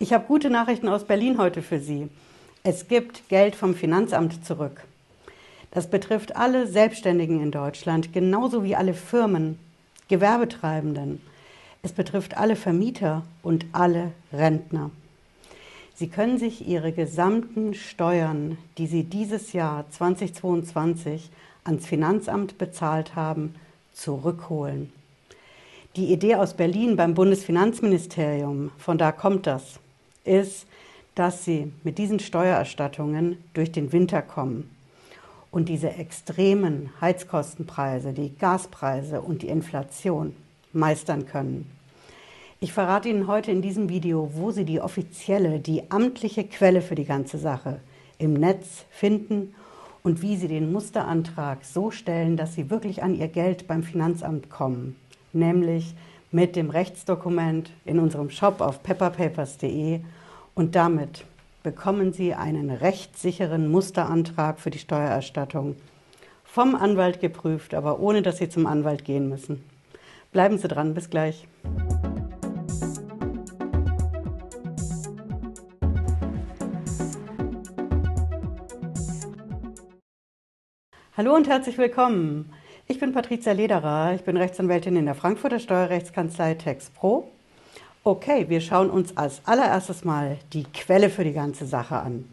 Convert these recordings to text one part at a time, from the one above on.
Ich habe gute Nachrichten aus Berlin heute für Sie. Es gibt Geld vom Finanzamt zurück. Das betrifft alle Selbstständigen in Deutschland, genauso wie alle Firmen, Gewerbetreibenden. Es betrifft alle Vermieter und alle Rentner. Sie können sich Ihre gesamten Steuern, die Sie dieses Jahr 2022 ans Finanzamt bezahlt haben, zurückholen. Die Idee aus Berlin beim Bundesfinanzministerium, von da kommt das, ist, dass sie mit diesen Steuererstattungen durch den Winter kommen und diese extremen Heizkostenpreise, die Gaspreise und die Inflation meistern können. Ich verrate Ihnen heute in diesem Video, wo Sie die offizielle, die amtliche Quelle für die ganze Sache im Netz finden und wie Sie den Musterantrag so stellen, dass Sie wirklich an Ihr Geld beim Finanzamt kommen, nämlich mit dem Rechtsdokument in unserem Shop auf pepperpapers.de und damit bekommen Sie einen rechtssicheren Musterantrag für die Steuererstattung vom Anwalt geprüft, aber ohne dass Sie zum Anwalt gehen müssen. Bleiben Sie dran, bis gleich. Hallo und herzlich willkommen. Ich bin Patricia Lederer, ich bin Rechtsanwältin in der Frankfurter Steuerrechtskanzlei TexPro Okay, wir schauen uns als allererstes mal die Quelle für die ganze Sache an.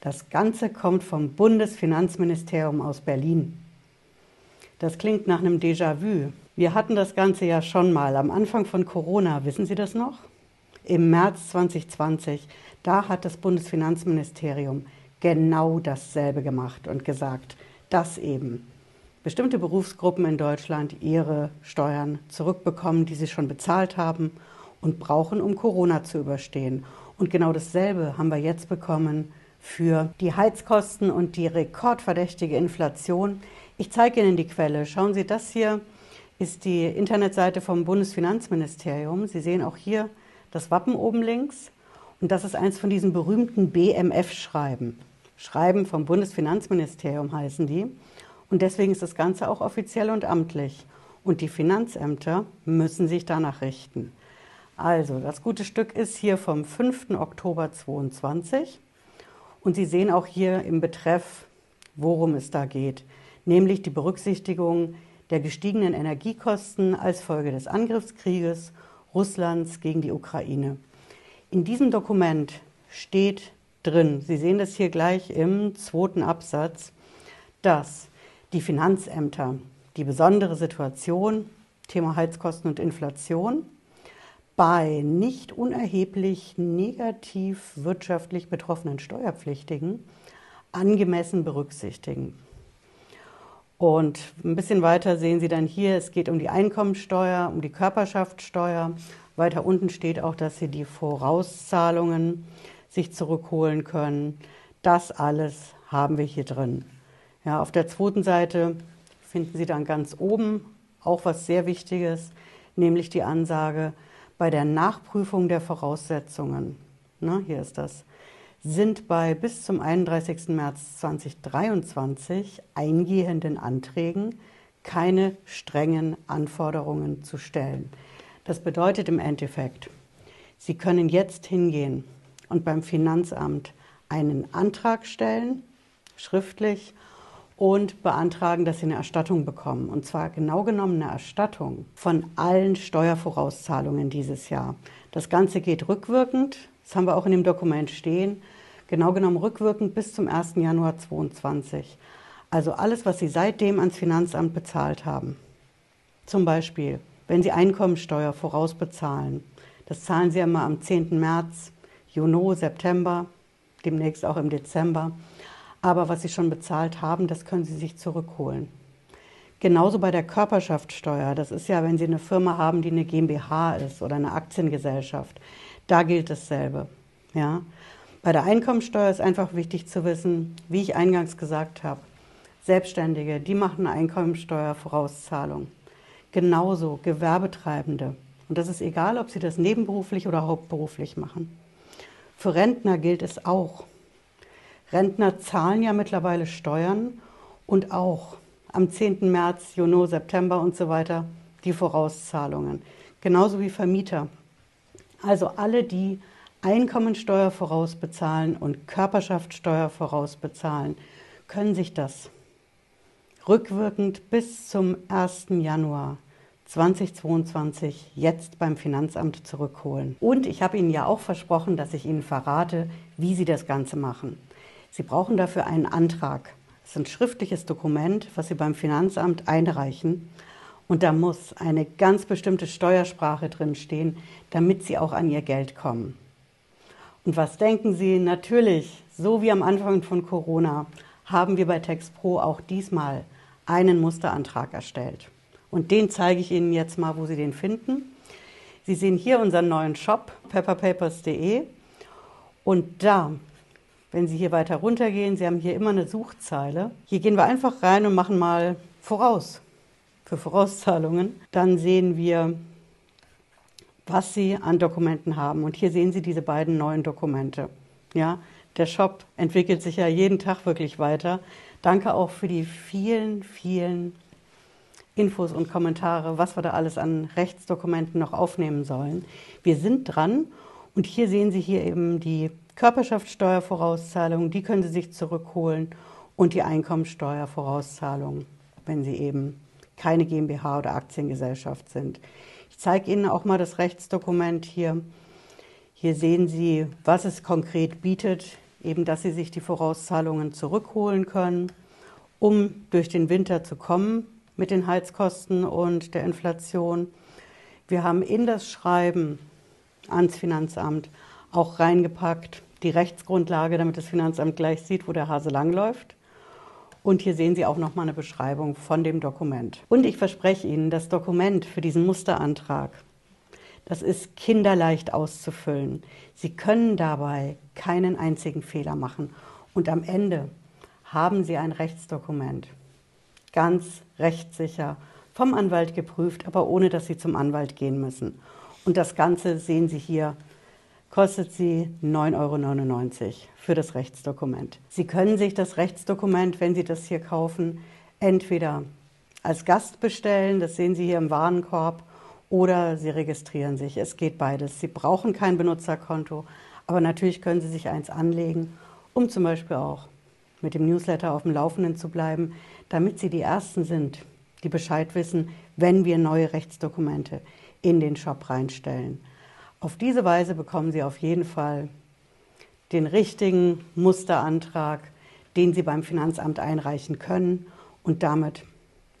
Das Ganze kommt vom Bundesfinanzministerium aus Berlin. Das klingt nach einem Déjà-vu. Wir hatten das Ganze ja schon mal am Anfang von Corona, wissen Sie das noch? Im März 2020, da hat das Bundesfinanzministerium genau dasselbe gemacht und gesagt, dass eben bestimmte Berufsgruppen in Deutschland ihre Steuern zurückbekommen, die sie schon bezahlt haben und brauchen, um Corona zu überstehen. Und genau dasselbe haben wir jetzt bekommen für die Heizkosten und die rekordverdächtige Inflation. Ich zeige Ihnen die Quelle. Schauen Sie, das hier ist die Internetseite vom Bundesfinanzministerium. Sie sehen auch hier das Wappen oben links. Und das ist eins von diesen berühmten BMF-Schreiben. Schreiben vom Bundesfinanzministerium heißen die. Und deswegen ist das Ganze auch offiziell und amtlich. Und die Finanzämter müssen sich danach richten. Also, das gute Stück ist hier vom 5. Oktober 22 und Sie sehen auch hier im Betreff, worum es da geht, nämlich die Berücksichtigung der gestiegenen Energiekosten als Folge des Angriffskrieges Russlands gegen die Ukraine. In diesem Dokument steht drin, Sie sehen das hier gleich im zweiten Absatz, dass die Finanzämter die besondere Situation, Thema Heizkosten und Inflation, bei nicht unerheblich negativ wirtschaftlich betroffenen Steuerpflichtigen angemessen berücksichtigen. Und ein bisschen weiter sehen Sie dann hier, es geht um die Einkommensteuer, um die Körperschaftssteuer. Weiter unten steht auch, dass Sie die Vorauszahlungen sich zurückholen können. Das alles haben wir hier drin. Ja, auf der zweiten Seite finden Sie dann ganz oben auch was sehr Wichtiges, nämlich die Ansage, bei der Nachprüfung der Voraussetzungen, ne, hier ist das, sind bei bis zum 31. März 2023 eingehenden Anträgen keine strengen Anforderungen zu stellen. Das bedeutet im Endeffekt, Sie können jetzt hingehen und beim Finanzamt einen Antrag stellen, schriftlich, und beantragen, dass sie eine Erstattung bekommen. Und zwar genau genommen eine Erstattung von allen Steuervorauszahlungen dieses Jahr. Das Ganze geht rückwirkend, das haben wir auch in dem Dokument stehen, genau genommen rückwirkend bis zum 1. Januar 2022. Also alles, was Sie seitdem ans Finanzamt bezahlt haben. Zum Beispiel, wenn Sie Einkommensteuer vorausbezahlen, das zahlen Sie immer am 10. März, Juni, September, demnächst auch im Dezember. Aber was Sie schon bezahlt haben, das können Sie sich zurückholen. Genauso bei der Körperschaftssteuer. Das ist ja, wenn Sie eine Firma haben, die eine GmbH ist oder eine Aktiengesellschaft. Da gilt dasselbe. Ja? Bei der Einkommensteuer ist einfach wichtig zu wissen, wie ich eingangs gesagt habe, Selbstständige, die machen Einkommensteuervorauszahlung. Genauso Gewerbetreibende. Und das ist egal, ob sie das nebenberuflich oder hauptberuflich machen. Für Rentner gilt es auch. Rentner zahlen ja mittlerweile Steuern und auch am 10. März, Juni, September und so weiter die Vorauszahlungen. Genauso wie Vermieter. Also alle, die Einkommensteuer vorausbezahlen und Körperschaftssteuer vorausbezahlen, können sich das rückwirkend bis zum 1. Januar 2022 jetzt beim Finanzamt zurückholen. Und ich habe Ihnen ja auch versprochen, dass ich Ihnen verrate, wie Sie das Ganze machen. Sie brauchen dafür einen Antrag. Das ist ein schriftliches Dokument, was Sie beim Finanzamt einreichen. Und da muss eine ganz bestimmte Steuersprache drin stehen, damit Sie auch an Ihr Geld kommen. Und was denken Sie? Natürlich, so wie am Anfang von Corona, haben wir bei TextPro auch diesmal einen Musterantrag erstellt. Und den zeige ich Ihnen jetzt mal, wo Sie den finden. Sie sehen hier unseren neuen Shop, pepperpapers.de. Und da, wenn Sie hier weiter runtergehen, Sie haben hier immer eine Suchzeile. Hier gehen wir einfach rein und machen mal voraus für Vorauszahlungen. Dann sehen wir was Sie an Dokumenten haben. Und hier sehen Sie diese beiden neuen Dokumente. Ja, der Shop entwickelt sich ja jeden Tag wirklich weiter. Danke auch für die vielen, vielen Infos und Kommentare, was wir da alles an Rechtsdokumenten noch aufnehmen sollen. Wir sind dran und hier sehen Sie hier eben die Körperschaftssteuervorauszahlung, die können Sie sich zurückholen und die Einkommensteuervorauszahlung, wenn Sie eben keine GmbH oder Aktiengesellschaft sind zeige Ihnen auch mal das Rechtsdokument hier. Hier sehen Sie, was es konkret bietet, eben dass Sie sich die Vorauszahlungen zurückholen können, um durch den Winter zu kommen mit den Heizkosten und der Inflation. Wir haben in das Schreiben ans Finanzamt auch reingepackt die Rechtsgrundlage, damit das Finanzamt gleich sieht, wo der Hase langläuft. Und hier sehen Sie auch nochmal eine Beschreibung von dem Dokument. Und ich verspreche Ihnen, das Dokument für diesen Musterantrag, das ist kinderleicht auszufüllen. Sie können dabei keinen einzigen Fehler machen. Und am Ende haben Sie ein Rechtsdokument. Ganz rechtssicher, vom Anwalt geprüft, aber ohne dass Sie zum Anwalt gehen müssen. Und das Ganze sehen Sie hier kostet sie 9,99 Euro für das Rechtsdokument. Sie können sich das Rechtsdokument, wenn Sie das hier kaufen, entweder als Gast bestellen, das sehen Sie hier im Warenkorb, oder Sie registrieren sich. Es geht beides. Sie brauchen kein Benutzerkonto, aber natürlich können Sie sich eins anlegen, um zum Beispiel auch mit dem Newsletter auf dem Laufenden zu bleiben, damit Sie die Ersten sind, die Bescheid wissen, wenn wir neue Rechtsdokumente in den Shop reinstellen. Auf diese Weise bekommen Sie auf jeden Fall den richtigen Musterantrag, den Sie beim Finanzamt einreichen können und damit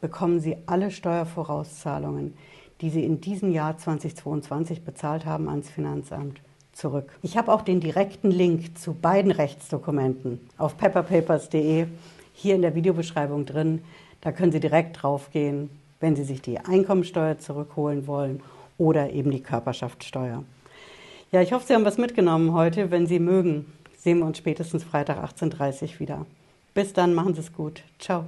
bekommen Sie alle Steuervorauszahlungen, die Sie in diesem Jahr 2022 bezahlt haben ans Finanzamt zurück. Ich habe auch den direkten Link zu beiden Rechtsdokumenten auf pepperpapers.de hier in der Videobeschreibung drin. Da können Sie direkt draufgehen, wenn Sie sich die Einkommensteuer zurückholen wollen oder eben die Körperschaftssteuer. Ja, ich hoffe, Sie haben was mitgenommen heute. Wenn Sie mögen, sehen wir uns spätestens Freitag 18.30 Uhr wieder. Bis dann, machen Sie es gut. Ciao.